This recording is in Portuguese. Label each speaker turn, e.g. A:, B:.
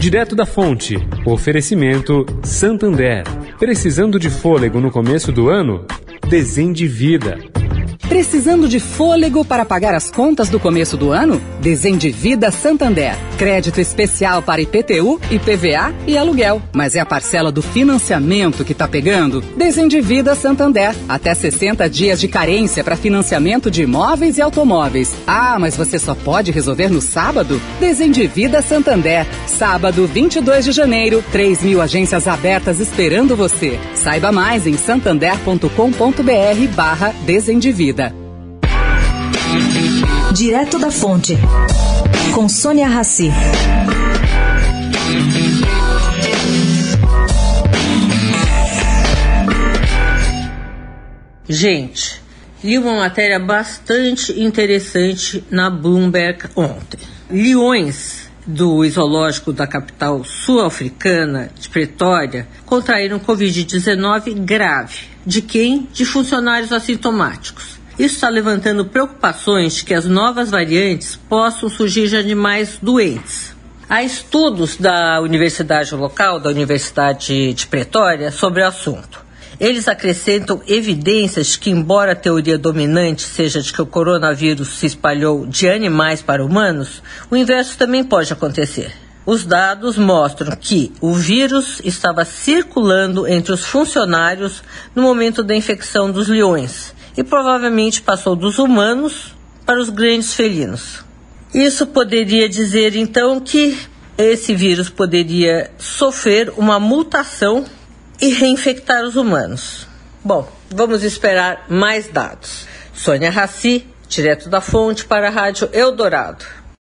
A: Direto da fonte. Oferecimento Santander. Precisando de fôlego no começo do ano? Desendivida.
B: Precisando de fôlego para pagar as contas do começo do ano? Desendivida Santander. Crédito especial para IPTU, IPVA e aluguel. Mas é a parcela do financiamento que está pegando? Desendivida Santander. Até 60 dias de carência para financiamento de imóveis e automóveis. Ah, mas você só pode resolver no sábado? Desendivida Santander. Sábado, 22 de janeiro. 3 mil agências abertas esperando você. Saiba mais em santander.com.br barra.
C: Direto da Fonte, com Sônia Rassi.
D: Gente, li uma matéria bastante interessante na Bloomberg ontem. Leões do zoológico da capital sul-africana de Pretória contraíram Covid-19 grave. De quem? De funcionários assintomáticos. Isso está levantando preocupações que as novas variantes possam surgir de animais doentes. Há estudos da universidade local, da Universidade de Pretória, sobre o assunto. Eles acrescentam evidências que, embora a teoria dominante seja de que o coronavírus se espalhou de animais para humanos, o inverso também pode acontecer. Os dados mostram que o vírus estava circulando entre os funcionários no momento da infecção dos leões e provavelmente passou dos humanos para os grandes felinos. Isso poderia dizer então que esse vírus poderia sofrer uma mutação e reinfectar os humanos. Bom, vamos esperar mais dados. Sônia Raci, direto da fonte para a Rádio Eldorado.